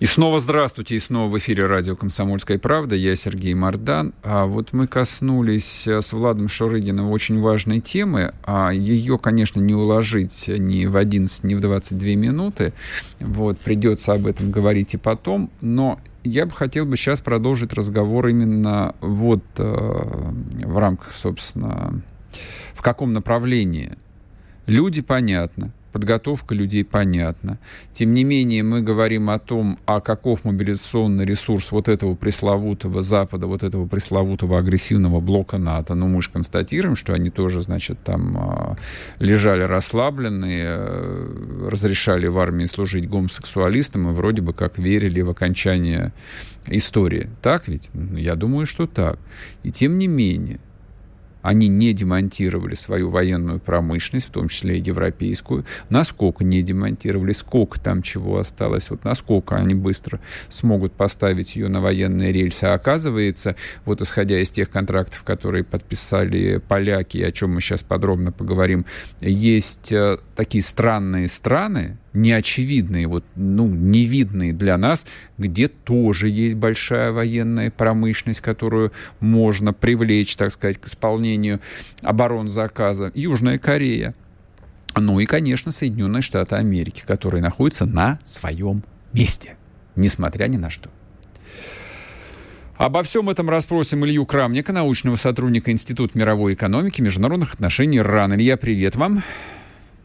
И снова здравствуйте, и снова в эфире радио «Комсомольская правда». Я Сергей Мордан. А вот мы коснулись э, с Владом Шурыгиным очень важной темы. А ее, конечно, не уложить ни в 11, ни в 22 минуты. Вот, придется об этом говорить и потом. Но я бы хотел бы сейчас продолжить разговор именно вот э, в рамках, собственно, в каком направлении. Люди, понятно подготовка людей понятна. Тем не менее, мы говорим о том, а каков мобилизационный ресурс вот этого пресловутого Запада, вот этого пресловутого агрессивного блока НАТО. Ну, мы же констатируем, что они тоже, значит, там а, лежали расслабленные, э, разрешали в армии служить гомосексуалистам и вроде бы как верили в окончание истории. Так ведь? Я думаю, что так. И тем не менее, они не демонтировали свою военную промышленность, в том числе и европейскую, насколько не демонтировали, сколько там чего осталось, вот насколько они быстро смогут поставить ее на военные рельсы. А оказывается, вот исходя из тех контрактов, которые подписали поляки, о чем мы сейчас подробно поговорим, есть э, такие странные страны, неочевидные, вот, ну, невидные для нас, где тоже есть большая военная промышленность, которую можно привлечь, так сказать, к исполнению оборонзаказа. Южная Корея. Ну и, конечно, Соединенные Штаты Америки, которые находятся на своем месте, несмотря ни на что. Обо всем этом расспросим Илью Крамника, научного сотрудника Института мировой экономики и международных отношений РАН. Илья, привет вам.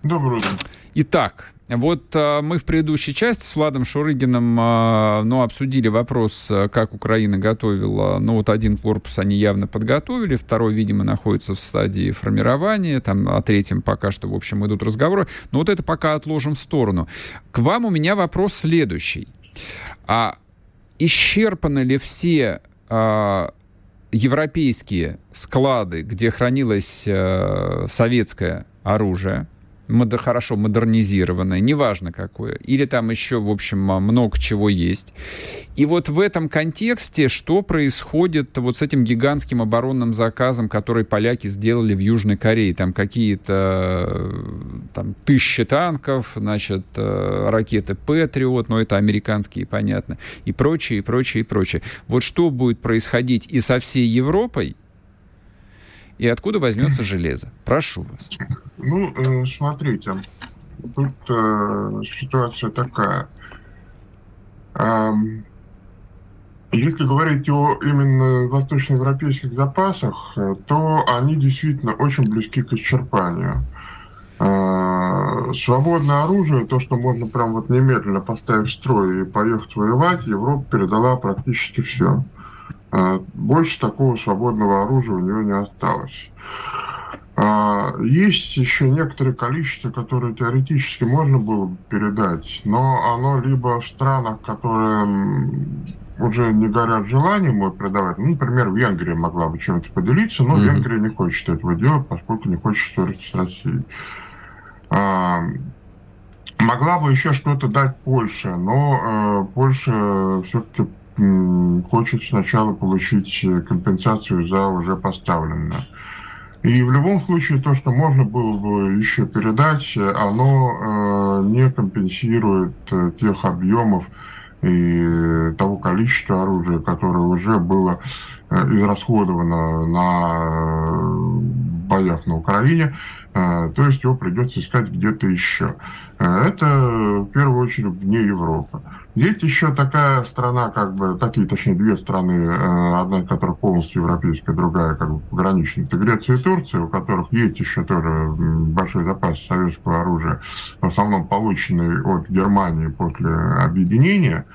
Доброе утро. Итак, вот а, мы в предыдущей части с Владом Шурыгиным а, ну, обсудили вопрос, а, как Украина готовила. Ну, вот один корпус они явно подготовили, второй, видимо, находится в стадии формирования, там о третьем пока что, в общем, идут разговоры. Но вот это пока отложим в сторону. К вам у меня вопрос следующий. А исчерпаны ли все а, европейские склады, где хранилось а, советское оружие, модер, хорошо модернизированное, неважно какое, или там еще, в общем, много чего есть. И вот в этом контексте, что происходит вот с этим гигантским оборонным заказом, который поляки сделали в Южной Корее? Там какие-то там, тысячи танков, значит, э, ракеты Патриот, но это американские, понятно, и прочее, и прочее, и прочее. Вот что будет происходить и со всей Европой, и откуда возьмется железо? Прошу вас. Ну, э, смотрите, тут э, ситуация такая. Если говорить о именно восточноевропейских запасах, э, то они действительно очень близки к исчерпанию. Свободное оружие, то, что можно прям вот немедленно поставить в строй и поехать воевать, Европа передала практически все. А, больше такого свободного оружия у него не осталось. А, есть еще некоторое количество, которое теоретически можно было бы передать, но оно либо в странах, которые уже не горят желанием его передавать. Ну, например, Венгрия могла бы чем-то поделиться, но mm-hmm. Венгрия не хочет этого делать, поскольку не хочет ссориться с Россией. А, могла бы еще что-то дать Польша, но э, Польша все-таки хочет сначала получить э, компенсацию за уже поставленное. И в любом случае то, что можно было бы еще передать, оно э, не компенсирует э, тех объемов и того количества оружия, которое уже было израсходовано на боях на Украине. То есть его придется искать где-то еще. Это в первую очередь вне Европы. Есть еще такая страна, как бы, такие, точнее, две страны, э, одна из которых полностью европейская, другая как бы пограничная, это Греция и Турция, у которых есть еще тоже большой запас советского оружия, в основном полученный от Германии после объединения.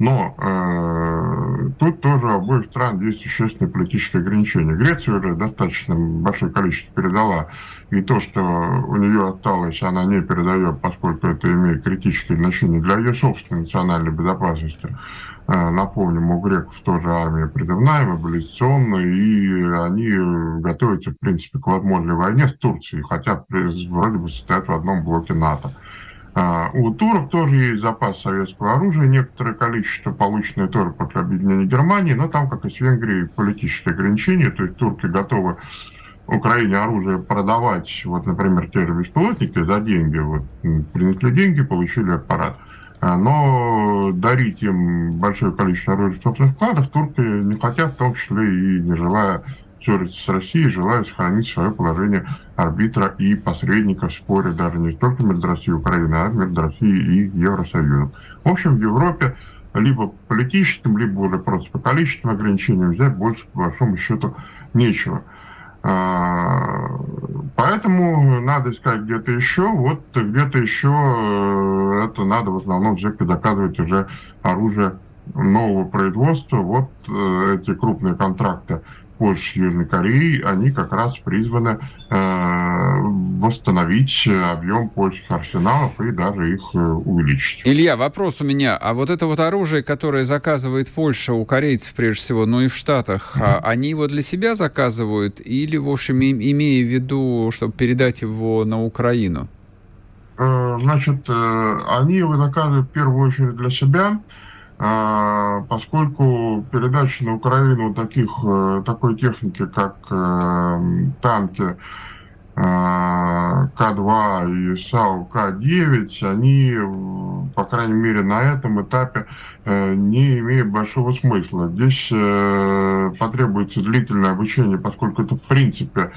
Но э, тут тоже у обоих стран есть существенные политические ограничения. Греция уже достаточно большое количество передала, и то, что у нее осталось, она не передает, поскольку это имеет критическое значение для ее собственной национальной безопасности. Э, напомним, у греков тоже армия призывная, мобилизационная, и они готовятся, в принципе, к возможной войне с Турцией, хотя вроде бы состоят в одном блоке НАТО. А, у турок тоже есть запас советского оружия, некоторое количество, полученное тоже после объединения Германии, но там, как и с Венгрией, политические ограничения, то есть турки готовы Украине оружие продавать, вот, например, те же беспилотники за деньги, вот, принесли деньги, получили аппарат. А, но дарить им большое количество оружия в собственных складах турки не хотят, в том числе и не желая ссориться с Россией, желая сохранить свое положение арбитра и посредника в споре даже не столько между Россией и Украиной, а между Россией и Евросоюзом. В общем, в Европе либо политическим, либо уже просто по количественным ограничениям взять больше, по большому счету, нечего. А, поэтому надо искать где-то еще. Вот где-то еще э, это надо в основном все-таки доказывать уже оружие нового производства. Вот э, эти крупные контракты Польши, Южной Кореи, они как раз призваны э, восстановить объем польских арсеналов и даже их э, увеличить. Илья, вопрос у меня. А вот это вот оружие, которое заказывает Польша у корейцев прежде всего, но и в Штатах, mm-hmm. они его для себя заказывают или, в общем, имея в виду, чтобы передать его на Украину? Э, значит, э, они его заказывают в первую очередь для себя, поскольку передача на Украину таких, э, такой техники, как э, танки э, К-2 и САУ К-9, они, по крайней мере, на этом этапе не имеют большого смысла. Здесь потребуется длительное обучение, поскольку это, в принципе,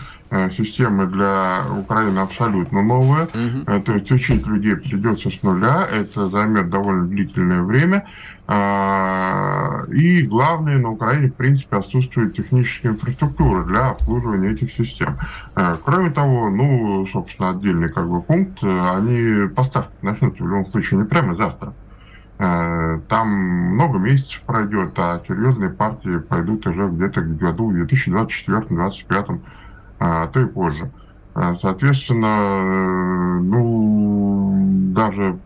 системы для Украины абсолютно новые. Mm-hmm. То есть учить людей придется с нуля, это займет довольно длительное время. А, и главное, на Украине, в принципе, отсутствует техническая инфраструктура для обслуживания этих систем. Э, кроме того, ну, собственно, отдельный как бы пункт, э, они поставки начнутся в любом случае не прямо завтра. Э, там много месяцев пройдет, а серьезные партии пойдут уже где-то к году 2024-2025, а то и позже. Соответственно, ну, даже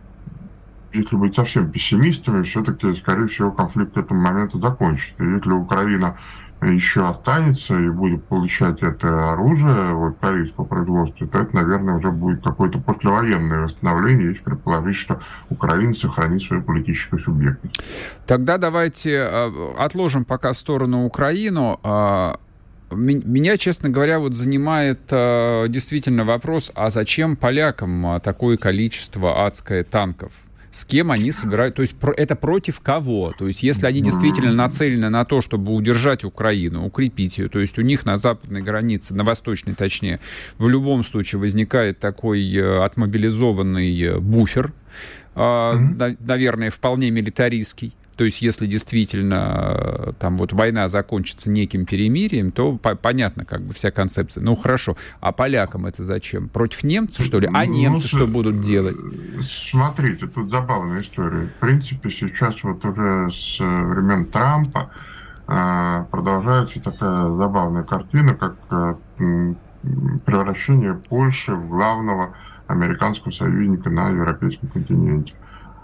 если быть совсем пессимистами, все-таки, скорее всего, конфликт к этому моменту закончится. Если Украина еще останется и будет получать это оружие вот, корейского производства, то это, наверное, уже будет какое-то послевоенное восстановление, если предположить, что Украина сохранит свою политическую субъектность. Тогда давайте э, отложим пока в сторону Украину. А, меня, честно говоря, вот занимает э, действительно вопрос, а зачем полякам такое количество адское танков? С кем они собирают, то есть это против кого? То есть если они действительно нацелены на то, чтобы удержать Украину, укрепить ее, то есть у них на западной границе, на восточной точнее, в любом случае возникает такой э, отмобилизованный э, буфер, mm-hmm. наверное, вполне милитаристский, то есть, если действительно э, там вот война закончится неким перемирием, то по понятно, как бы вся концепция. Ну хорошо, а полякам это зачем? Против немцев, что ли? А ну, немцы ну, что будут делать? Смотрите, тут забавная история. В принципе, сейчас вот уже с времен Трампа э, продолжается такая забавная картина, как э, превращение Польши в главного американского союзника на европейском континенте.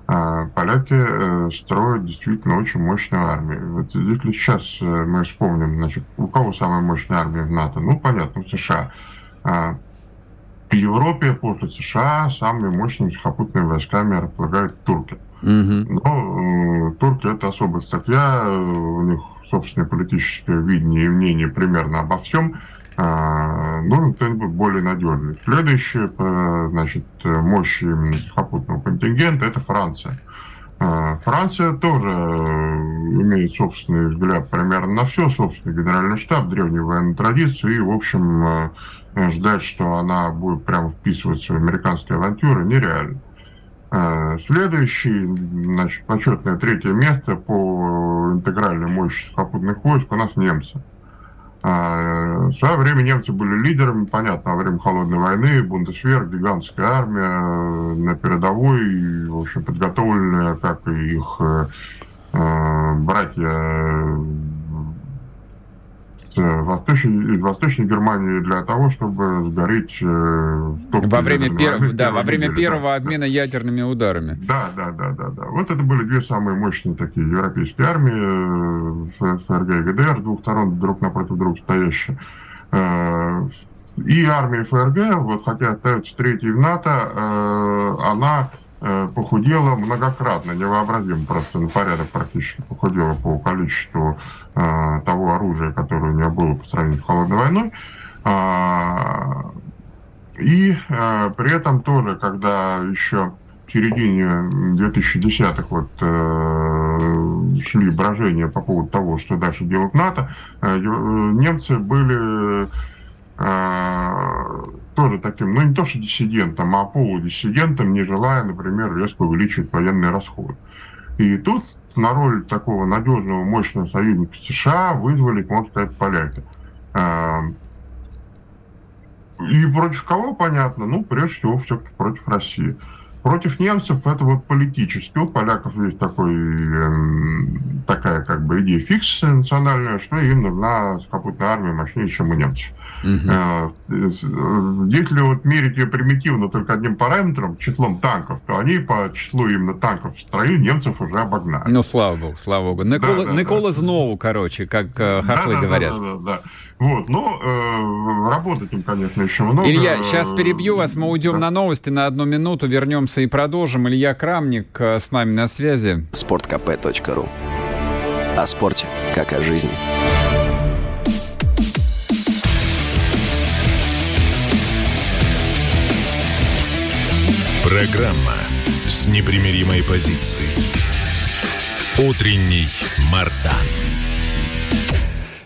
А поляки э, строят действительно очень мощную армию. Вот если сейчас э, мы вспомним, значит, у кого самая мощная армия в НАТО? Ну, понятно, в США. А в Европе после США самыми мощными сухопутными войсками располагают турки. Угу. Но э, турки это особая статья, у них собственное политическое видение и мнение примерно обо всем нужен кто-нибудь более надежный. Следующее, значит, мощь именно сухопутного контингента – это Франция. А, Франция тоже э, имеет собственный взгляд примерно на все, собственный генеральный штаб, древние военные традиции, и, в общем, э, ждать, что она будет прямо вписываться в американские авантюры, нереально. А, следующий, значит, почетное третье место по интегральной мощи сухопутных войск у нас немцы. А, в свое время немцы были лидерами, понятно, во время Холодной войны, Бундесвер, гигантская армия э, на передовой, в общем, подготовленная, как и их э, э, братья Восточной, Восточной Германии для того, чтобы сгореть э, во время, пер... да, во время недели, первого да, обмена да. ядерными ударами. Да, да, да, да, да. Вот это были две самые мощные такие европейские армии, э, ФРГ и ГДР, с двух сторон друг напротив друга стоящие. Э, и армия ФРГ, вот хотя остается третьей в НАТО, она Э, похудела многократно, невообразимо просто на порядок практически похудела по количеству э, того оружия, которое у нее было по сравнению с холодной войной. А, и э, при этом тоже, когда еще в середине 2010-х вот э, шли брожения по поводу того, что дальше делать НАТО, э, немцы были э, тоже таким, ну не то что диссидентом, а полудиссидентом, не желая, например, резко увеличивать военные расходы. И тут на роль такого надежного, мощного союзника США вызвали, можно сказать, поляки. А, и против кого, понятно? Ну, прежде всего, все-таки против России. Против немцев это вот политически. У поляков есть такой, эм, такая как бы идея фикс национальная, что им нужна сухопутная армия мощнее, чем у немцев. Угу. Если вот мерить ее примитивно только одним параметром, числом танков, то они по числу именно танков в строю немцев уже обогнали. Ну, слава богу, слава богу. Никола, да, да, Никола да. Знову, короче, как э, хохлы да, говорят. Да, да, да, да. Вот, ну, э, работать им, конечно, еще много. Илья, сейчас перебью вас, мы уйдем да. на новости на одну минуту, вернемся и продолжим. Илья Крамник э, с нами на связи. Спорткп.ру О спорте, как о жизни. Программа с непримиримой позицией. Утренний Мардан.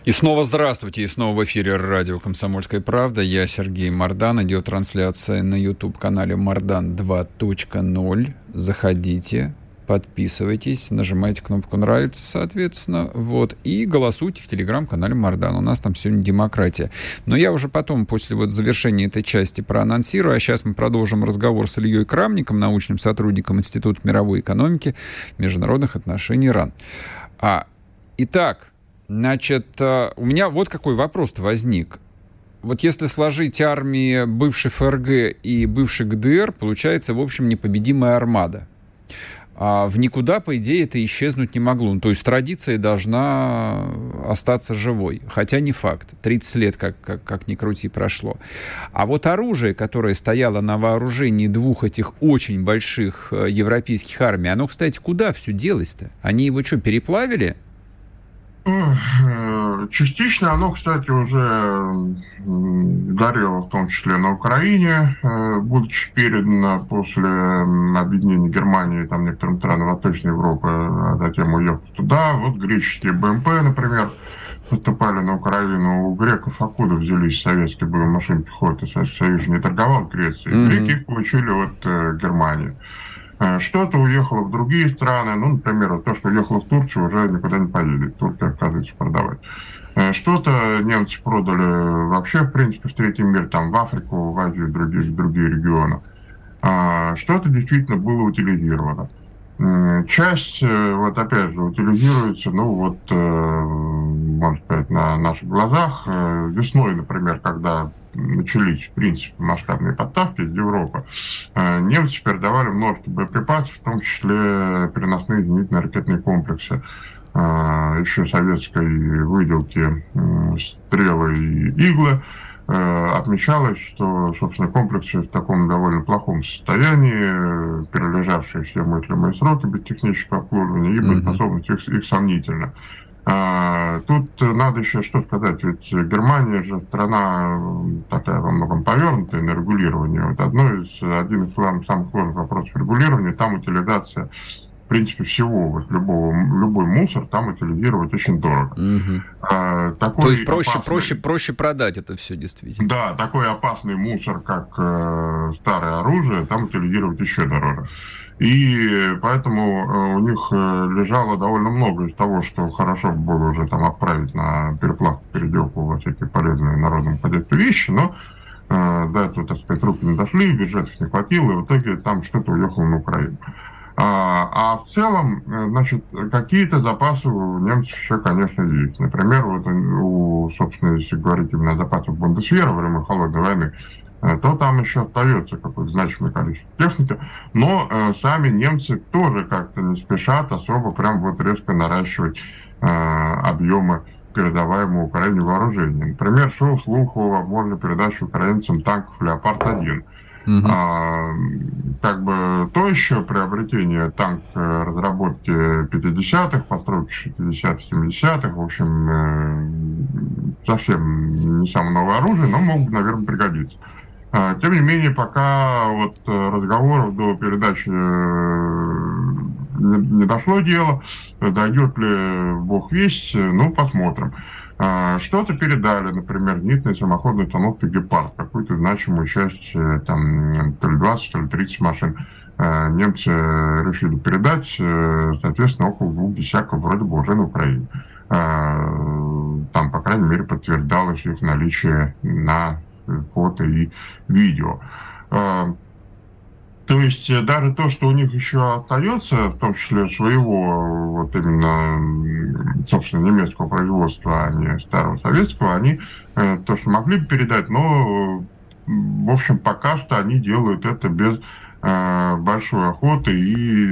И снова здравствуйте, и снова в эфире радио «Комсомольская правда». Я Сергей Мардан. Идет трансляция на YouTube-канале «Мардан 2.0». Заходите, подписывайтесь, нажимайте кнопку «Нравится», соответственно, вот, и голосуйте в телеграм-канале Мардан. У нас там сегодня демократия. Но я уже потом, после вот завершения этой части, проанонсирую, а сейчас мы продолжим разговор с Ильей Крамником, научным сотрудником Института мировой экономики международных отношений РАН. А, итак, значит, э, у меня вот какой вопрос возник вот если сложить армии бывшей ФРГ и бывшей ГДР, получается, в общем, непобедимая армада а в никуда, по идее, это исчезнуть не могло. Ну, то есть традиция должна остаться живой. Хотя не факт. 30 лет, как, как, как ни крути, прошло. А вот оружие, которое стояло на вооружении двух этих очень больших э, европейских армий, оно, кстати, куда все делось-то? Они его что, переплавили? Частично оно, кстати, уже горело, в том числе на Украине, э, будучи передано после объединения Германии там некоторым странам Восточной Европы, а затем уехал туда. Вот греческие БМП, например, поступали на Украину. У греков откуда взялись советские боевые машины пехоты? Союз не торговал Грецией. Mm-hmm. Греки их получили от э, Германии. Э, что-то уехало в другие страны, ну, например, то, что уехало в Турцию, уже никуда не поедет. Турция отказывается продавать. Э, что-то немцы продали вообще, в принципе, в третий мир, там, в Африку, в Азию, другие, другие регионы. А что-то действительно было утилизировано. Часть, э, вот опять же, утилизируется, ну вот, можно сказать, на наших глазах. Весной, например, когда начались, в принципе, масштабные поставки из Европы, э, немцы передавали множество боеприпасов, в том числе переносные зенитно ракетные комплексы э, еще советской выделки стрелы и иглы. Э, отмечалось, что, собственно, комплексы в таком довольно плохом состоянии, перележавшие все мыслимые сроки без технического обслуживания, и боеспособность их, их сомнительна. А, тут надо еще что сказать, ведь Германия же страна такая во многом повернутая на регулирование. Вот одно из, один из самых сложных вопросов регулирования, там утилизация в принципе, всего, вот любого, любой мусор там утилизировать очень дорого. Угу. А, такой То есть проще, опасный, проще, проще продать это все действительно. Да, такой опасный мусор, как э, старое оружие, там утилизировать еще дороже. И поэтому э, у них э, лежало довольно много из того, что хорошо было уже там отправить на переплавку, переделку во всякие полезные народному хозяйству вещи, но э, до этого, так сказать, руки не дошли, бюджетов не хватило, и в итоге там что-то уехало на Украину. А, а в целом, э, значит, какие-то запасы у немцев еще, конечно, есть. Например, вот у, собственно, если говорить именно о запасах Бундесвера во время Холодной войны, э, то там еще остается какое-то значимое количество техники, но э, сами немцы тоже как-то не спешат особо прям вот резко наращивать э, объемы передаваемого Украине вооружения. Например, шел слух о возможной передаче украинцам танков «Леопард-1», Угу. А, как бы то еще приобретение танк э, разработки 50-х, постройки 60-х, 70-х, в общем, э, совсем не самое новое оружие, но могут, наверное, пригодиться. А, тем не менее, пока вот э, разговоров до передачи не дошло дело, дойдет ли бог весть, ну, посмотрим. А, что-то передали, например, зенитные самоходные установки «Гепард», какую-то значимую часть, э, там, то ли 20, то ли 30 машин э, немцы решили передать, э, соответственно, около двух десятков вроде бы уже на Украине. Там, по крайней мере, подтверждалось их наличие на фото и видео. То есть э, даже то, что у них еще остается, в том числе своего, вот именно, собственно, немецкого производства, а не старого советского, они э, то, что могли бы передать, но, в общем, пока что они делают это без э, большой охоты и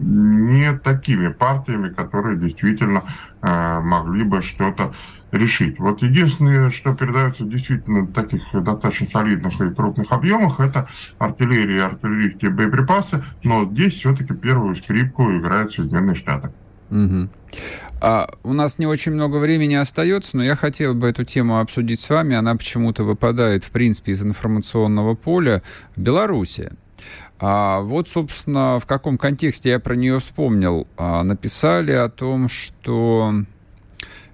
не такими партиями, которые действительно могли бы что-то решить. Вот единственное, что передается действительно в таких достаточно солидных и крупных объемах, это артиллерия и артиллерийские боеприпасы, но здесь все-таки первую скрипку играют Соединенные Штаты. Угу. А, у нас не очень много времени остается, но я хотел бы эту тему обсудить с вами. Она почему-то выпадает, в принципе, из информационного поля. Белоруссия. А вот, собственно, в каком контексте я про нее вспомнил. А, написали о том, что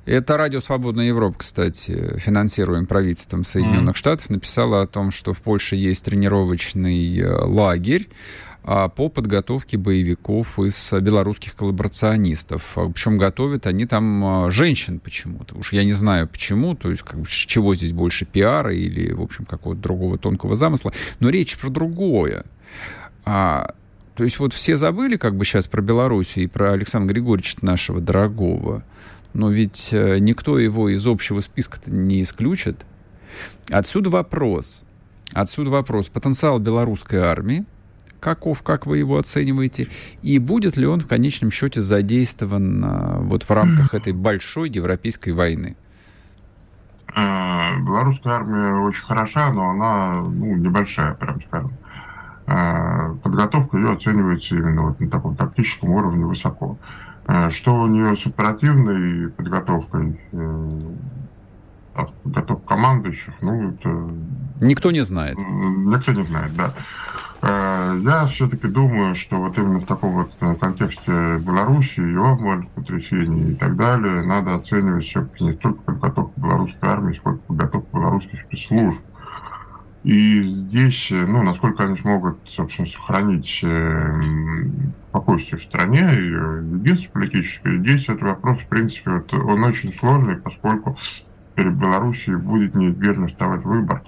это Радио Свободная Европа, кстати, финансируем правительством Соединенных mm. Штатов, написала о том, что в Польше есть тренировочный э, лагерь по подготовке боевиков из белорусских коллаборационистов. А, Причем готовят они там а, женщин почему-то. Уж я не знаю почему, то есть как бы, чего здесь больше пиара или, в общем, какого-то другого тонкого замысла. Но речь про другое. А, то есть вот все забыли как бы сейчас про Белоруссию и про Александра Григорьевича нашего дорогого но ведь э, никто его из общего списка не исключит. Отсюда вопрос. Отсюда вопрос. Потенциал белорусской армии, каков, как вы его оцениваете, и будет ли он в конечном счете задействован а, вот в рамках этой большой европейской войны? А, белорусская армия очень хороша, но она ну, небольшая, прям скажем. А, подготовка ее оценивается именно вот на таком тактическом уровне высоко. Что у нее с оперативной подготовкой, э, подготовка командующих, ну, это... Никто не знает. Никто не знает, да. Э, я все-таки думаю, что вот именно в таком вот э, контексте Беларуси, его может потрясений и так далее, надо оценивать все-таки не только подготовку белорусской армии, сколько подготовку белорусских спецслужб. И здесь, ну, насколько они смогут, собственно, сохранить спокойствие в стране, и единство политическое, здесь этот вопрос, в принципе, вот, он очень сложный, поскольку перед Белоруссией будет неизбежно вставать выбор,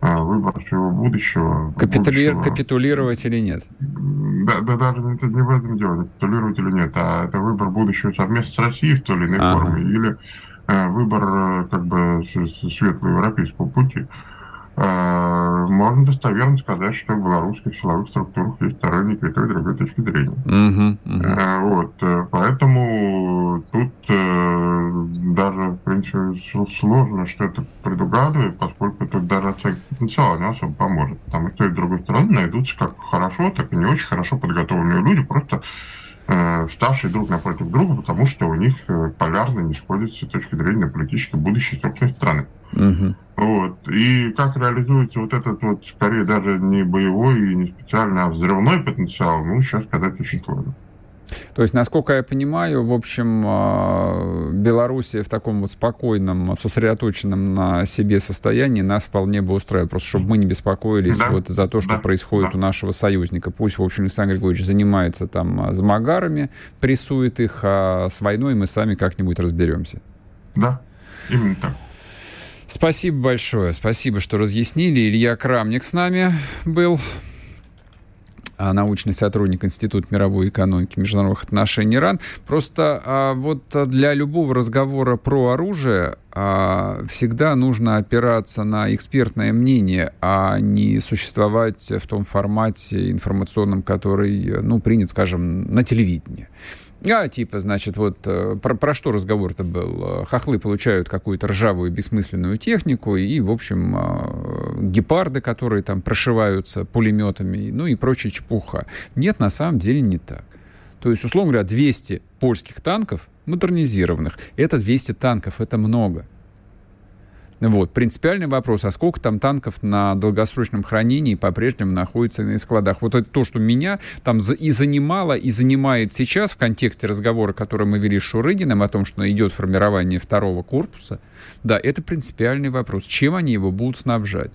а, выбор своего будущего. Капитули... будущего. Капитулировать или нет? Да, да, даже это не в этом дело, капитулировать или нет, а это выбор будущего совместно с Россией в той или иной ага. форме, или э, выбор э, как бы светлого европейского пути. Э, можно достоверно сказать, что в белорусских силовых структурах есть сторонники и той и другой точки зрения. Uh-huh, uh-huh. Вот, поэтому в принципе, сложно что-то предугадывать, поскольку тут даже оценка потенциала не особо поможет. Потому что и с другой стороны найдутся как хорошо, так и не очень хорошо подготовленные люди, просто вставшие друг напротив друга, потому что у них полярно не сходятся с точки зрения политической будущей собственной страны. Угу. Вот. И как реализуется вот этот вот, скорее даже не боевой и не специальный, а взрывной потенциал, ну, сейчас сказать очень сложно. То есть, насколько я понимаю, в общем, а, Белоруссия в таком вот спокойном, сосредоточенном на себе состоянии нас вполне бы устраивает, просто чтобы мы не беспокоились да, вот за то, что да, происходит да. у нашего союзника. Пусть, в общем, Александр Григорьевич занимается там замагарами, прессует их, а с войной мы сами как-нибудь разберемся. Да, именно так. Спасибо большое. Спасибо, что разъяснили. Илья Крамник с нами был. А, научный сотрудник Института мировой экономики и международных отношений РАН. Просто а, вот для любого разговора про оружие а, всегда нужно опираться на экспертное мнение, а не существовать в том формате информационном, который, ну, принят, скажем, на телевидении. А, типа, значит, вот э, про, про что разговор-то был? Хохлы получают какую-то ржавую бессмысленную технику и, в общем, а, гепарды, которые там прошиваются пулеметами, ну и прочая чепуха. Нет, на самом деле не так. То есть, условно говоря, 200 польских танков модернизированных, это 200 танков, это много. Вот. Принципиальный вопрос, а сколько там танков на долгосрочном хранении по-прежнему находится на складах? Вот это то, что меня там и занимало, и занимает сейчас в контексте разговора, который мы вели с Шурыгиным о том, что идет формирование второго корпуса, да, это принципиальный вопрос. Чем они его будут снабжать?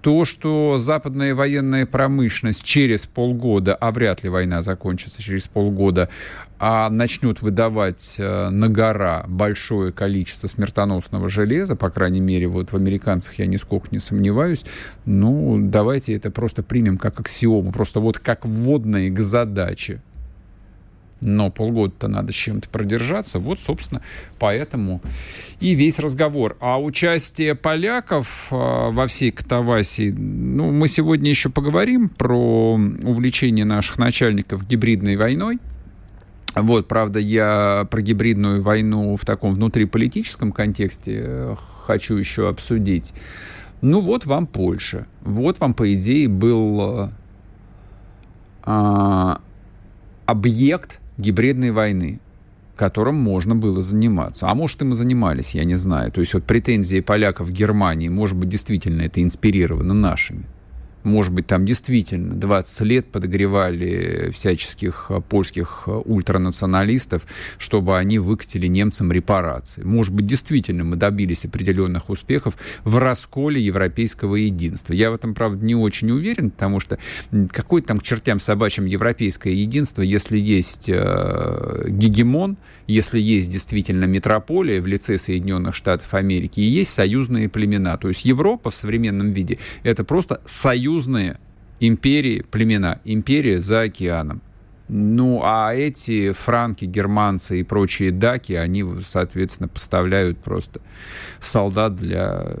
То, что западная военная промышленность через полгода, а вряд ли война закончится через полгода, а начнет выдавать э, на гора большое количество смертоносного железа, по крайней мере, вот в американцах я нисколько не сомневаюсь, ну, давайте это просто примем как аксиому, просто вот как вводные к задаче. Но полгода-то надо чем-то продержаться. Вот, собственно, поэтому и весь разговор. А участие поляков э, во всей катавасии, ну, мы сегодня еще поговорим про увлечение наших начальников гибридной войной. Вот, правда, я про гибридную войну в таком внутриполитическом контексте э, хочу еще обсудить. Ну вот вам Польша. Вот вам, по идее, был э, а, объект гибридной войны, которым можно было заниматься. А может, им и занимались, я не знаю. То есть вот претензии поляков в Германии, может быть, действительно это инспирировано нашими может быть, там действительно 20 лет подогревали всяческих э, польских э, ультранационалистов, чтобы они выкатили немцам репарации. Может быть, действительно мы добились определенных успехов в расколе европейского единства. Я в этом, правда, не очень уверен, потому что какой там к чертям собачьим европейское единство, если есть э, гегемон, если есть действительно метрополия в лице Соединенных Штатов Америки и есть союзные племена. То есть Европа в современном виде это просто союзные империи, племена, империя за океаном. Ну, а эти франки, германцы и прочие даки, они, соответственно, поставляют просто солдат для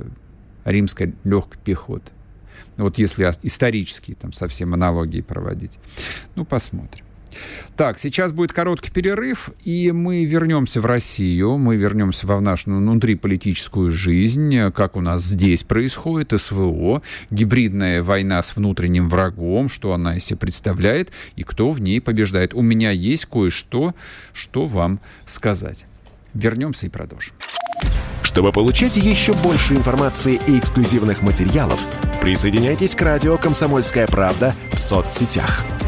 римской легкой пехоты. Вот если исторические там совсем аналогии проводить. Ну, посмотрим. Так, сейчас будет короткий перерыв, и мы вернемся в Россию, мы вернемся в нашу внутриполитическую жизнь, как у нас здесь происходит, СВО, гибридная война с внутренним врагом, что она из себя представляет, и кто в ней побеждает. У меня есть кое-что, что вам сказать. Вернемся и продолжим. Чтобы получать еще больше информации и эксклюзивных материалов, присоединяйтесь к радио «Комсомольская правда» в соцсетях –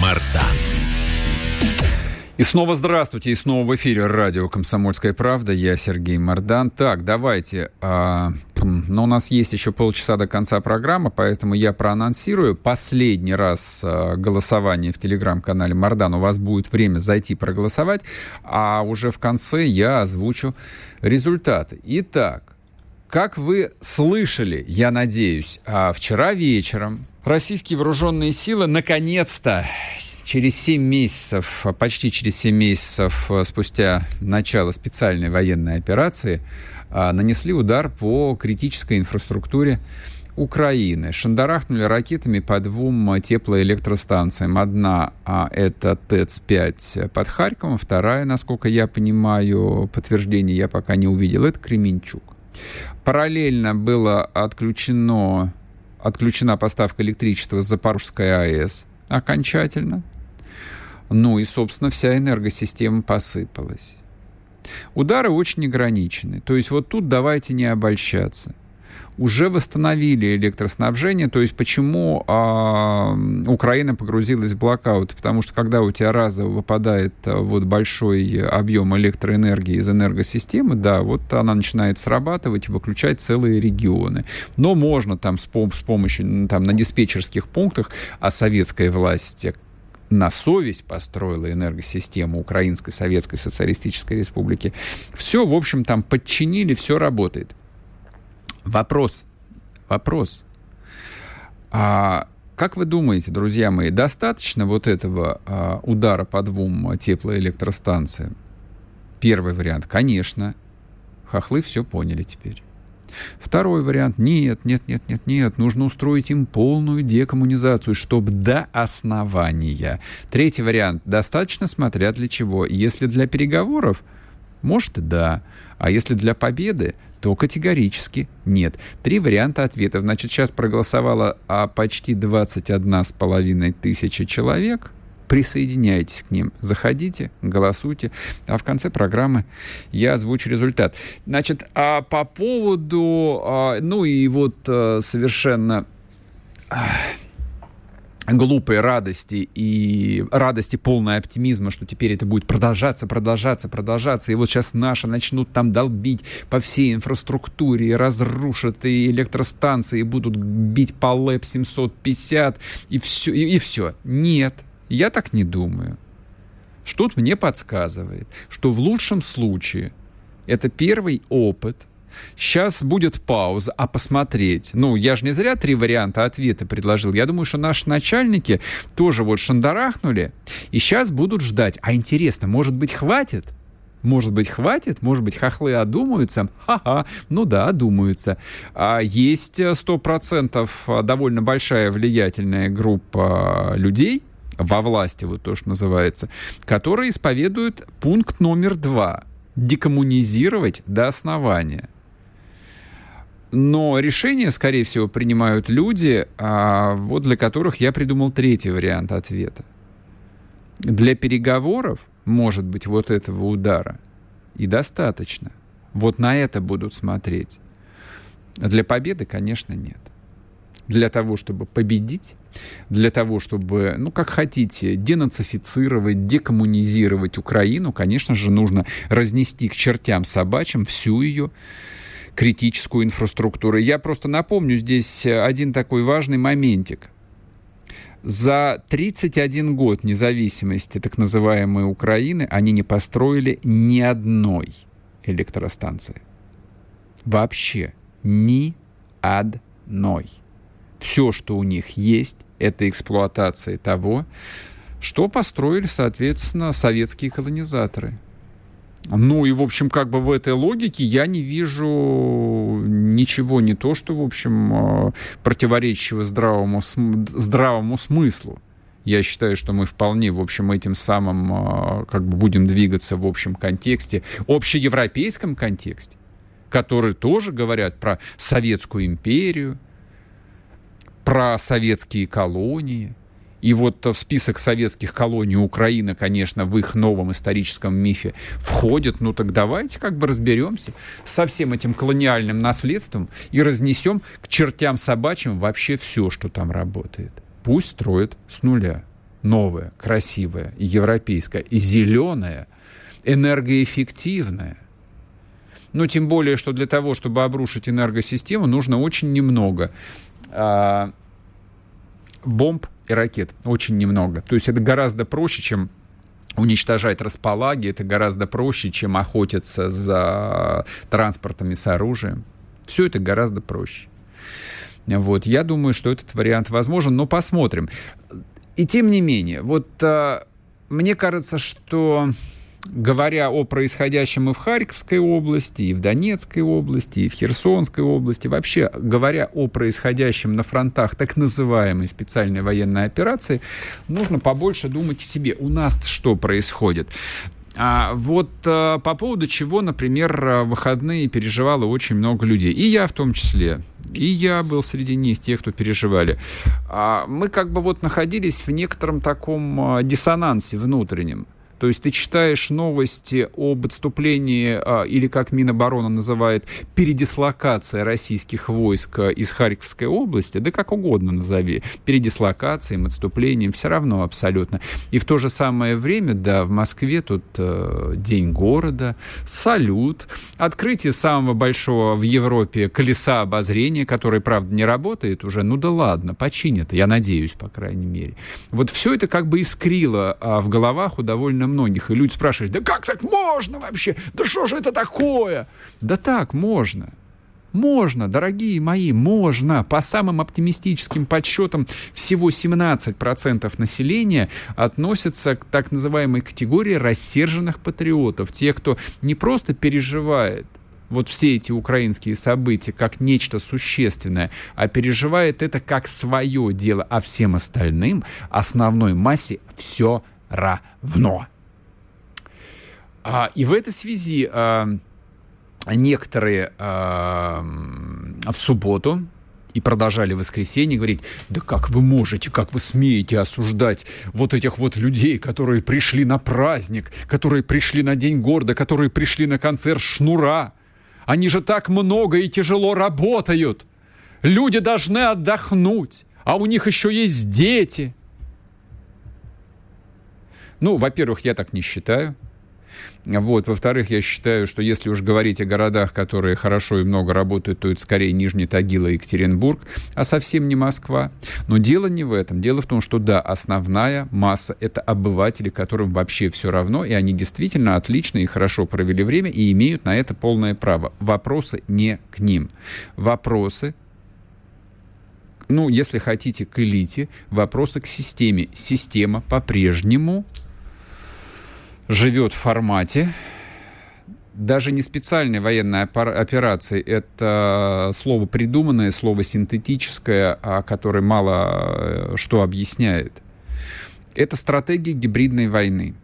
Мардан. И снова здравствуйте, и снова в эфире радио «Комсомольская правда». Я Сергей Мардан. Так, давайте. А, но у нас есть еще полчаса до конца программы, поэтому я проанонсирую. Последний раз а, голосование в телеграм-канале Мардан. У вас будет время зайти проголосовать, а уже в конце я озвучу результаты. Итак, как вы слышали, я надеюсь, а вчера вечером Российские вооруженные силы наконец-то через 7 месяцев, почти через 7 месяцев э, спустя начало специальной военной операции, а, нанесли удар по критической инфраструктуре Украины. Шандарахнули ракетами по двум теплоэлектростанциям. Одна а, это ТЭЦ-5 под Харьковом, вторая, насколько я понимаю, подтверждение я пока не увидел, это Кременчук. Параллельно было отключено отключена поставка электричества с Запорожской АЭС окончательно. Ну и, собственно, вся энергосистема посыпалась. Удары очень ограничены. То есть вот тут давайте не обольщаться. Уже восстановили электроснабжение. То есть почему а, Украина погрузилась в блокаут? Потому что когда у тебя разово выпадает а, вот большой объем электроэнергии из энергосистемы, да, вот она начинает срабатывать и выключать целые регионы. Но можно там с, с помощью там, на диспетчерских пунктах, а советская власть на совесть построила энергосистему Украинской Советской Социалистической Республики. Все, в общем, там подчинили, все работает. Вопрос, вопрос. А как вы думаете, друзья мои, достаточно вот этого а, удара по двум теплоэлектростанциям? Первый вариант, конечно. Хохлы все поняли теперь. Второй вариант, нет, нет, нет, нет, нет, нужно устроить им полную декоммунизацию, чтобы до основания. Третий вариант, достаточно смотря для чего. Если для переговоров, может да. А если для победы, то категорически нет. Три варианта ответов. Значит, сейчас проголосовало а почти 21,5 тысячи человек. Присоединяйтесь к ним. Заходите, голосуйте. А в конце программы я озвучу результат. Значит, а по поводу, а, ну и вот а, совершенно глупой радости и радости полной оптимизма, что теперь это будет продолжаться, продолжаться, продолжаться. И вот сейчас наши начнут там долбить по всей инфраструктуре, и разрушат и электростанции, и будут бить по ЛЭП 750, и все, и, и все. Нет, я так не думаю. Что-то мне подсказывает, что в лучшем случае это первый опыт – Сейчас будет пауза, а посмотреть. Ну, я же не зря три варианта ответа предложил. Я думаю, что наши начальники тоже вот шандарахнули и сейчас будут ждать. А интересно, может быть, хватит? Может быть, хватит? Может быть, хохлы одумаются? Ха-ха, ну да, одумаются. А есть сто процентов довольно большая влиятельная группа людей, во власти, вот то, что называется, которые исповедуют пункт номер два – декоммунизировать до основания – но решения, скорее всего, принимают люди, а вот для которых я придумал третий вариант ответа. Для переговоров, может быть, вот этого удара и достаточно. Вот на это будут смотреть. Для победы, конечно, нет. Для того, чтобы победить, для того, чтобы, ну, как хотите, денацифицировать, декоммунизировать Украину, конечно же, нужно разнести к чертям собачьим всю ее критическую инфраструктуру. Я просто напомню здесь э, один такой важный моментик. За 31 год независимости так называемой Украины они не построили ни одной электростанции. Вообще ни одной. Все, что у них есть, это эксплуатация того, что построили, соответственно, советские колонизаторы. Ну и, в общем, как бы в этой логике я не вижу ничего не то, что, в общем, э, противоречивого здравому, здравому смыслу. Я считаю, что мы вполне, в общем, этим самым э, как бы будем двигаться в общем контексте, общеевропейском контексте, который тоже говорят про Советскую империю, про советские колонии – и вот в список советских колоний Украины, конечно, в их новом историческом мифе входит. Ну так давайте как бы разберемся со всем этим колониальным наследством и разнесем к чертям собачьим вообще все, что там работает. Пусть строят с нуля. Новое, красивое, европейское, и зеленое, энергоэффективное. Но тем более, что для того, чтобы обрушить энергосистему, нужно очень немного а, бомб и ракет. Очень немного. То есть это гораздо проще, чем уничтожать располаги, это гораздо проще, чем охотиться за транспортами с оружием. Все это гораздо проще. Вот, я думаю, что этот вариант возможен, но посмотрим. И тем не менее, вот а, мне кажется, что говоря о происходящем и в Харьковской области, и в Донецкой области, и в Херсонской области, вообще говоря о происходящем на фронтах так называемой специальной военной операции, нужно побольше думать о себе. У нас что происходит? А вот а, по поводу чего, например, в выходные переживало очень много людей. И я в том числе. И я был среди них, тех, кто переживали. А мы как бы вот находились в некотором таком а, диссонансе внутреннем. То есть ты читаешь новости об отступлении, а, или как Минобороны называет, передислокация российских войск а, из Харьковской области, да как угодно назови, передислокацией, отступлением, все равно абсолютно. И в то же самое время, да, в Москве тут э, День города, салют, открытие самого большого в Европе колеса обозрения, которое, правда, не работает уже, ну да ладно, починят, я надеюсь, по крайней мере. Вот все это как бы искрило а, в головах у довольно многих. И люди спрашивают, да как так можно вообще? Да что же это такое? Да так, можно. Можно, дорогие мои, можно. По самым оптимистическим подсчетам, всего 17% населения относятся к так называемой категории рассерженных патриотов. Те, кто не просто переживает вот все эти украинские события как нечто существенное, а переживает это как свое дело, а всем остальным, основной массе, все равно. А, и в этой связи а, некоторые а, в субботу и продолжали в воскресенье говорить, да как вы можете, как вы смеете осуждать вот этих вот людей, которые пришли на праздник, которые пришли на День города, которые пришли на концерт Шнура. Они же так много и тяжело работают. Люди должны отдохнуть, а у них еще есть дети. Ну, во-первых, я так не считаю. Вот. Во-вторых, я считаю, что если уж говорить о городах, которые хорошо и много работают, то это скорее Нижний Тагил и Екатеринбург, а совсем не Москва. Но дело не в этом. Дело в том, что да, основная масса — это обыватели, которым вообще все равно, и они действительно отлично и хорошо провели время и имеют на это полное право. Вопросы не к ним. Вопросы ну, если хотите, к элите, вопросы к системе. Система по-прежнему живет в формате, даже не специальной военной операции, это слово придуманное, слово синтетическое, а которое мало э, что объясняет. Это стратегия гибридной войны.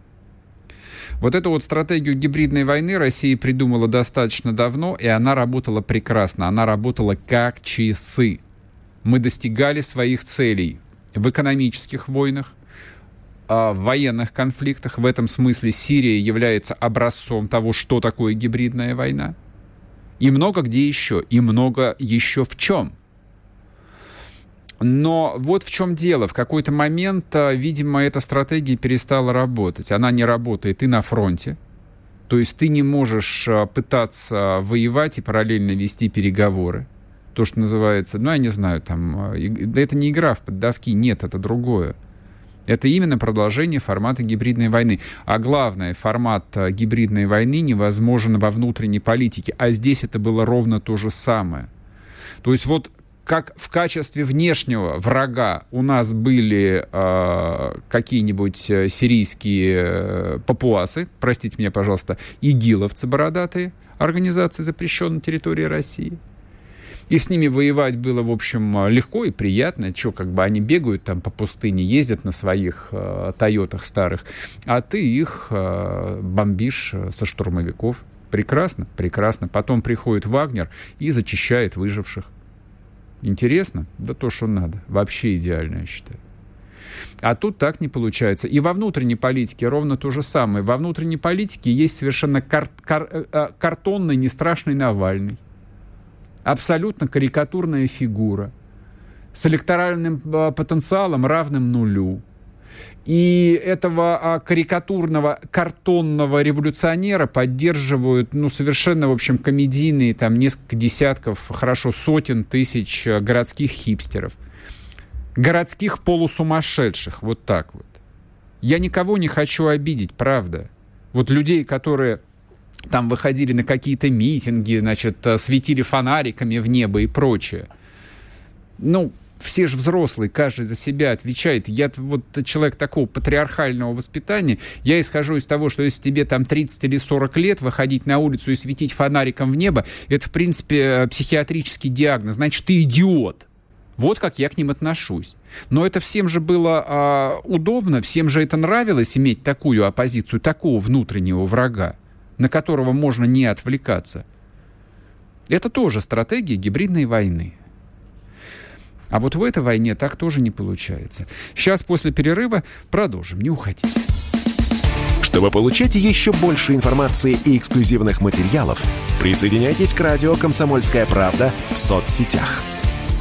Вот эту вот стратегию гибридной войны Россия придумала достаточно давно, и она работала прекрасно. Она работала как часы. Мы достигали своих целей в экономических войнах, в военных конфликтах. В этом смысле Сирия является образцом того, что такое гибридная война. И много где еще, и много еще в чем. Но вот в чем дело. В какой-то момент, а, видимо, эта стратегия перестала работать. Она не работает и на фронте. То есть ты не можешь а, пытаться воевать и параллельно вести переговоры. То, что называется, ну, я не знаю, там, а, это не игра в поддавки, нет, это другое. Это именно продолжение формата гибридной войны. А главное, формат э, гибридной войны невозможен во внутренней политике. А здесь это было ровно то же самое. То есть вот как в качестве внешнего врага у нас были э, какие-нибудь э, сирийские э, папуасы, простите меня, пожалуйста, игиловцы бородатые, организации, запрещенной на территории России – и с ними воевать было, в общем, легко и приятно. Что, как бы они бегают там по пустыне, ездят на своих э, Тойотах старых, а ты их э, бомбишь э, со штурмовиков. Прекрасно, прекрасно. Потом приходит Вагнер и зачищает выживших. Интересно? Да то, что надо. Вообще идеально, я считаю. А тут так не получается. И во внутренней политике ровно то же самое. Во внутренней политике есть совершенно кар- кар- э, картонный, не страшный Навальный абсолютно карикатурная фигура с электоральным а, потенциалом равным нулю. И этого а, карикатурного картонного революционера поддерживают, ну, совершенно, в общем, комедийные, там, несколько десятков, хорошо, сотен тысяч а, городских хипстеров. Городских полусумасшедших, вот так вот. Я никого не хочу обидеть, правда. Вот людей, которые там выходили на какие-то митинги, значит, э, светили фонариками в небо и прочее. Ну, все же взрослые, каждый за себя отвечает. Я вот человек такого патриархального воспитания, я исхожу из того, что если тебе там 30 или 40 лет выходить на улицу и светить фонариком в небо, это, в принципе, э, психиатрический диагноз, значит, ты идиот. Вот как я к ним отношусь. Но это всем же было а, удобно, всем же это нравилось иметь такую оппозицию, такого внутреннего врага на которого можно не отвлекаться, это тоже стратегия гибридной войны. А вот в этой войне так тоже не получается. Сейчас после перерыва продолжим. Не уходите Чтобы получать еще больше информации и эксклюзивных материалов, присоединяйтесь к радио «Комсомольская правда» в соцсетях –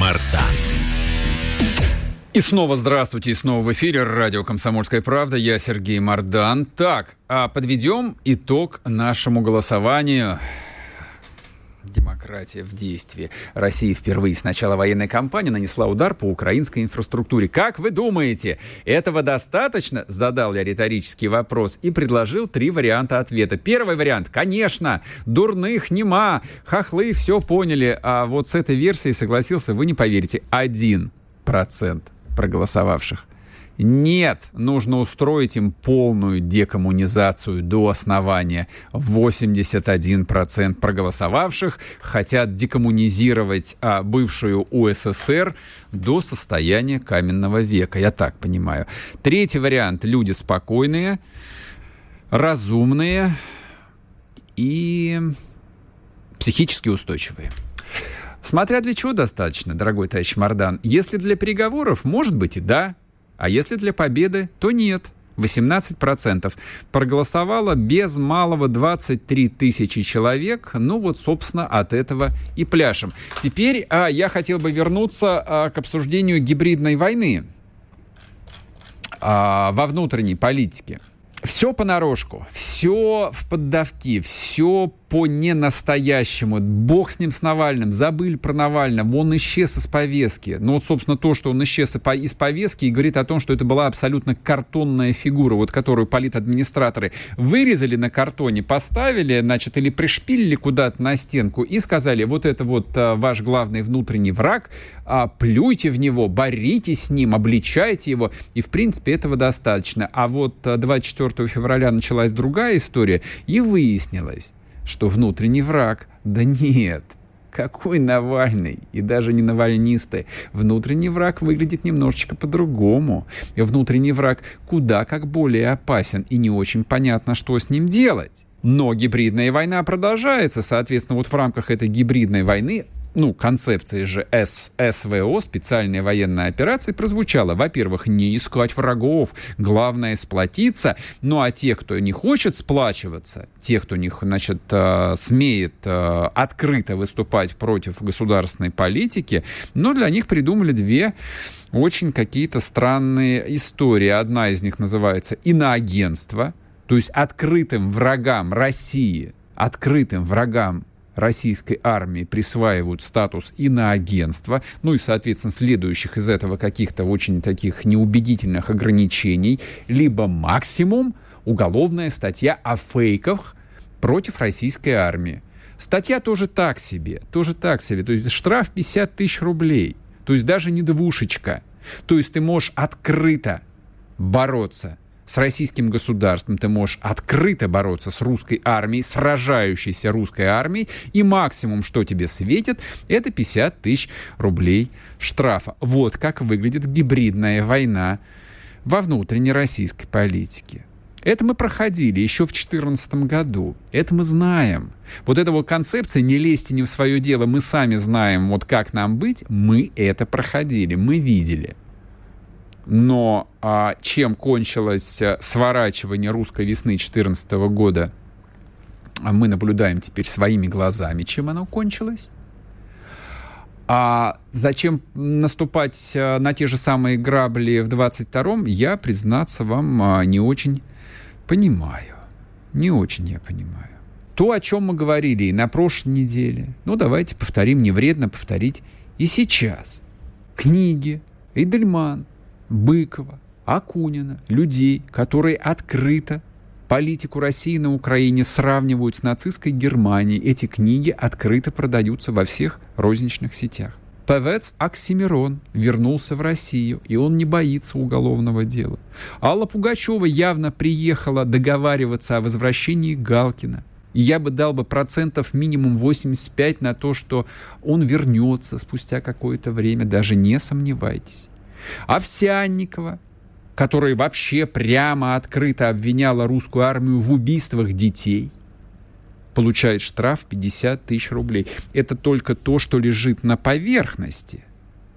Мардан. И снова здравствуйте, и снова в эфире радио «Комсомольская правда». Я Сергей Мардан. Так, а подведем итог нашему голосованию. Демократия в действии. Россия впервые с начала военной кампании нанесла удар по украинской инфраструктуре. Как вы думаете, этого достаточно? Задал я риторический вопрос и предложил три варианта ответа. Первый вариант, конечно, дурных нема, хохлы все поняли. А вот с этой версией согласился, вы не поверите, один процент проголосовавших. Нет, нужно устроить им полную декоммунизацию до основания. 81% проголосовавших хотят декоммунизировать а, бывшую УССР до состояния каменного века. Я так понимаю. Третий вариант. Люди спокойные, разумные и психически устойчивые. Смотря для чего достаточно, дорогой товарищ Мардан. Если для переговоров, может быть и да, а если для победы, то нет. 18%. Проголосовало без малого 23 тысячи человек. Ну вот, собственно, от этого и пляшем. Теперь а, я хотел бы вернуться а, к обсуждению гибридной войны а, во внутренней политике. Все понарошку, все в поддавки, все по ненастоящему. Бог с ним, с Навальным. Забыли про Навального. Он исчез из повестки. Ну, вот, собственно, то, что он исчез из повестки и говорит о том, что это была абсолютно картонная фигура, вот которую политадминистраторы вырезали на картоне, поставили, значит, или пришпилили куда-то на стенку и сказали, вот это вот а, ваш главный внутренний враг, а, плюйте в него, боритесь с ним, обличайте его. И, в принципе, этого достаточно. А вот 24 а, февраля началась другая история, и выяснилось, что внутренний враг. Да нет, какой Навальный и даже не навальнисты. Внутренний враг выглядит немножечко по-другому. Внутренний враг куда как более опасен и не очень понятно, что с ним делать. Но гибридная война продолжается. Соответственно, вот в рамках этой гибридной войны ну, концепции же С, СВО, специальная военная операция, прозвучала, во-первых, не искать врагов, главное сплотиться, ну а те, кто не хочет сплачиваться, те, кто не, значит, э, смеет э, открыто выступать против государственной политики, но для них придумали две очень какие-то странные истории. Одна из них называется «Иноагентство», то есть открытым врагам России, открытым врагам российской армии присваивают статус иноагентства, ну и, соответственно, следующих из этого каких-то очень таких неубедительных ограничений, либо максимум уголовная статья о фейках против российской армии. Статья тоже так себе, тоже так себе. То есть штраф 50 тысяч рублей. То есть даже не двушечка. То есть ты можешь открыто бороться с российским государством, ты можешь открыто бороться с русской армией, сражающейся русской армией, и максимум, что тебе светит, это 50 тысяч рублей штрафа. Вот как выглядит гибридная война во внутренней российской политике. Это мы проходили еще в 2014 году. Это мы знаем. Вот эта вот концепция «не лезьте не в свое дело, мы сами знаем, вот как нам быть», мы это проходили, мы видели. Но а, чем кончилось э, сворачивание русской весны 2014 года, мы наблюдаем теперь своими глазами, чем оно кончилось. А зачем наступать э, на те же самые грабли в 22-м, я, признаться вам, а, не очень понимаю. Не очень я понимаю. То, о чем мы говорили и на прошлой неделе, ну давайте повторим, не вредно повторить и сейчас. Книги, Эйдельман, Быкова, Акунина, людей, которые открыто политику России на Украине сравнивают с нацистской Германией. Эти книги открыто продаются во всех розничных сетях. Певец Оксимирон вернулся в Россию, и он не боится уголовного дела. Алла Пугачева явно приехала договариваться о возвращении Галкина. И я бы дал бы процентов минимум 85 на то, что он вернется спустя какое-то время, даже не сомневайтесь. Овсянникова, которая вообще прямо открыто обвиняла русскую армию в убийствах детей, получает штраф 50 тысяч рублей. Это только то, что лежит на поверхности.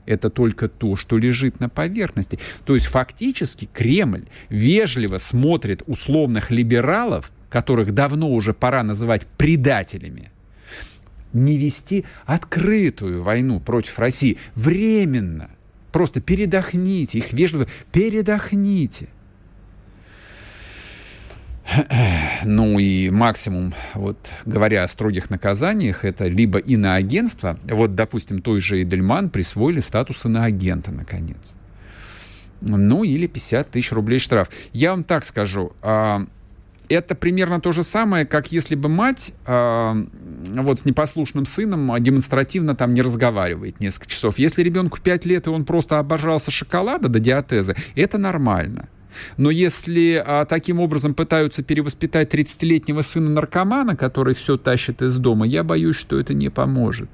Это только то, что лежит на поверхности. То есть фактически Кремль вежливо смотрит условных либералов, которых давно уже пора называть предателями, не вести открытую войну против России временно. Просто передохните, их вежливо передохните. Ну и максимум, вот говоря о строгих наказаниях, это либо иноагентство, вот, допустим, той же Эдельман присвоили статус иноагента, наконец. Ну или 50 тысяч рублей штраф. Я вам так скажу, а, это примерно то же самое, как если бы мать э, вот с непослушным сыном демонстративно там не разговаривает несколько часов. Если ребенку 5 лет, и он просто обожался шоколада до диатеза, это нормально. Но если а, таким образом пытаются перевоспитать 30-летнего сына наркомана, который все тащит из дома, я боюсь, что это не поможет.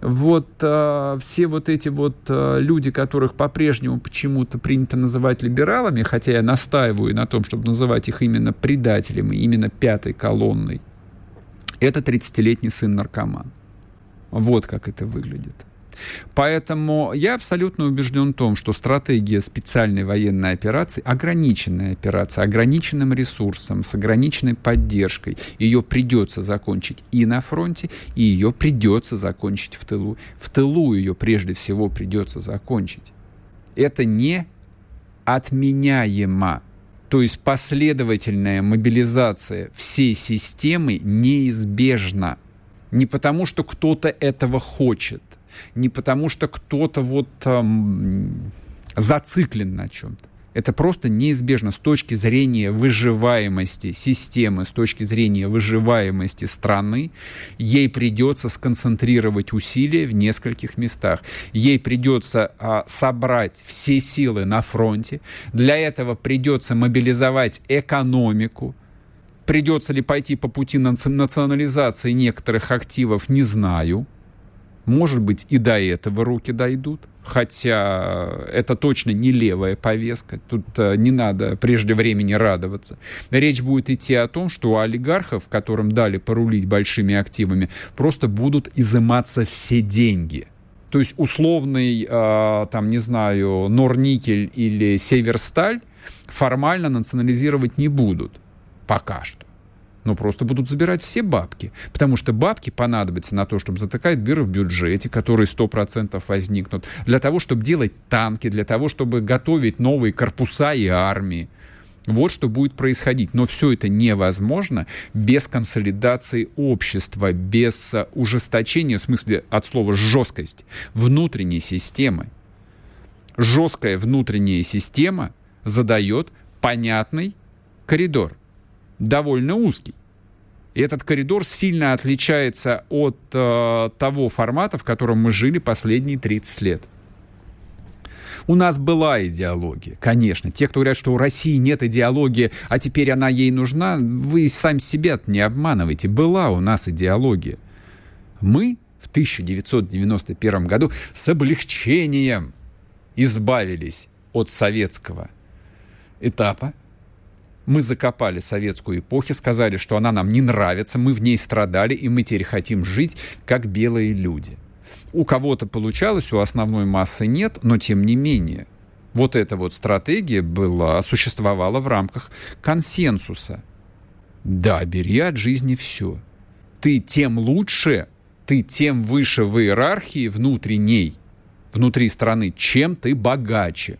Вот а, все вот эти вот а, люди, которых по-прежнему почему-то принято называть либералами, хотя я настаиваю на том, чтобы называть их именно предателями, именно пятой колонной, это 30-летний сын наркоман. Вот как это выглядит. Поэтому я абсолютно убежден в том, что стратегия специальной военной операции, ограниченная операция, ограниченным ресурсом, с ограниченной поддержкой, ее придется закончить и на фронте, и ее придется закончить в тылу. В тылу ее прежде всего придется закончить. Это не отменяемо. То есть последовательная мобилизация всей системы неизбежна. Не потому, что кто-то этого хочет, не потому, что кто-то вот эм, зациклен на чем-то. Это просто неизбежно с точки зрения выживаемости системы, с точки зрения выживаемости страны. Ей придется сконцентрировать усилия в нескольких местах. Ей придется а, собрать все силы на фронте. Для этого придется мобилизовать экономику. Придется ли пойти по пути национализации некоторых активов, не знаю. Может быть, и до этого руки дойдут. Хотя это точно не левая повестка. Тут э, не надо прежде времени радоваться. Речь будет идти о том, что у олигархов, которым дали порулить большими активами, просто будут изыматься все деньги. То есть условный, э, там, не знаю, Норникель или Северсталь формально национализировать не будут. Пока что но просто будут забирать все бабки. Потому что бабки понадобятся на то, чтобы затыкать дыры в бюджете, которые 100% возникнут, для того, чтобы делать танки, для того, чтобы готовить новые корпуса и армии. Вот что будет происходить. Но все это невозможно без консолидации общества, без ужесточения, в смысле от слова жесткость, внутренней системы. Жесткая внутренняя система задает понятный коридор – довольно узкий. И этот коридор сильно отличается от э, того формата, в котором мы жили последние 30 лет. У нас была идеология, конечно. Те, кто говорят, что у России нет идеологии, а теперь она ей нужна, вы сами себя не обманываете. Была у нас идеология. Мы в 1991 году с облегчением избавились от советского этапа мы закопали советскую эпоху, сказали, что она нам не нравится, мы в ней страдали, и мы теперь хотим жить как белые люди. У кого-то получалось, у основной массы нет, но тем не менее. Вот эта вот стратегия была, существовала в рамках консенсуса. Да, бери от жизни все. Ты тем лучше, ты тем выше в иерархии внутренней, внутри страны, чем ты богаче.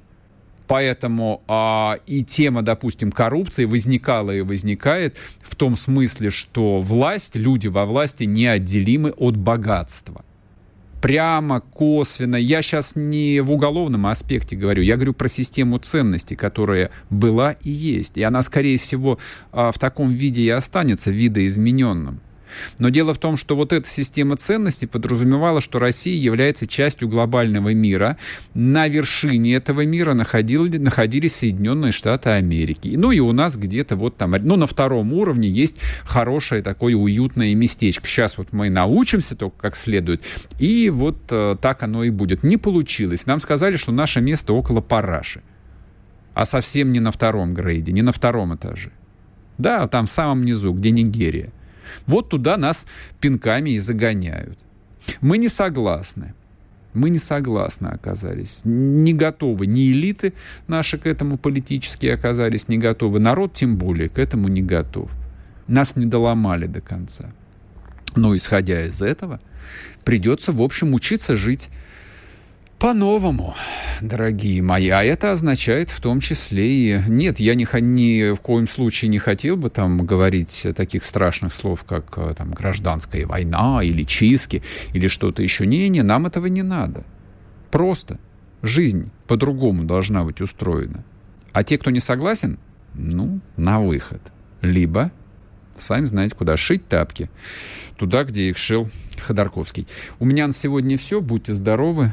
Поэтому а, и тема, допустим, коррупции возникала и возникает в том смысле, что власть, люди во власти неотделимы от богатства. Прямо, косвенно. Я сейчас не в уголовном аспекте говорю, я говорю про систему ценностей, которая была и есть. И она, скорее всего, а, в таком виде и останется видоизмененным. Но дело в том, что вот эта система ценностей подразумевала, что Россия является частью глобального мира. На вершине этого мира находили, находились Соединенные Штаты Америки. Ну и у нас где-то вот там, ну на втором уровне есть хорошее такое уютное местечко. Сейчас вот мы научимся только как следует, и вот э, так оно и будет. Не получилось. Нам сказали, что наше место около параши, а совсем не на втором грейде, не на втором этаже. Да, там в самом низу, где Нигерия. Вот туда нас пинками и загоняют. Мы не согласны. Мы не согласны оказались. Не готовы. Ни элиты наши к этому политически оказались не готовы. Народ тем более к этому не готов. Нас не доломали до конца. Но исходя из этого, придется, в общем, учиться жить по-новому, дорогие мои. А это означает в том числе и... Нет, я ни, ни в коем случае не хотел бы там говорить таких страшных слов, как э, там гражданская война или чистки или что-то еще. Не-не, нам этого не надо. Просто жизнь по-другому должна быть устроена. А те, кто не согласен, ну, на выход. Либо, сами знаете, куда шить тапки. Туда, где их шил Ходорковский. У меня на сегодня все. Будьте здоровы.